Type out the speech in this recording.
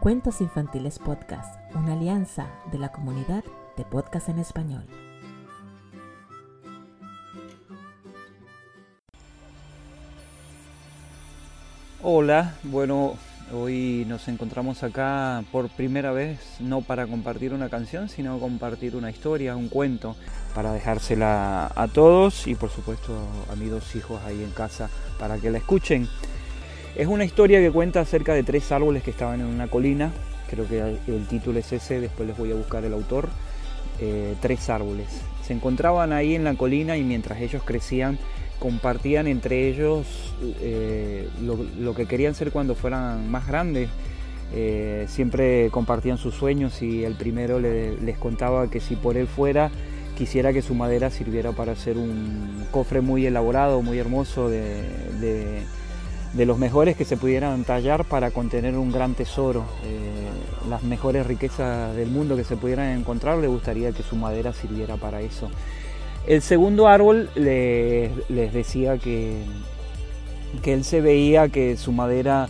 Cuentos Infantiles Podcast, una alianza de la comunidad de podcast en español. Hola, bueno, hoy nos encontramos acá por primera vez, no para compartir una canción, sino compartir una historia, un cuento, para dejársela a todos y por supuesto a mis dos hijos ahí en casa para que la escuchen. Es una historia que cuenta acerca de tres árboles que estaban en una colina, creo que el título es ese, después les voy a buscar el autor, eh, tres árboles. Se encontraban ahí en la colina y mientras ellos crecían, compartían entre ellos eh, lo, que querían ser cuando fueran más grandes. Eh, siempre compartían sus sueños y el primero les contaba que si por él fuera, quisiera que su madera sirviera para hacer un cofre muy elaborado, muy hermoso de de los mejores que se pudieran tallar para contener un gran tesoro, eh, las mejores riquezas del mundo que se pudieran encontrar, le gustaría que su madera sirviera para eso. El segundo árbol les, decía que, que él se veía que su madera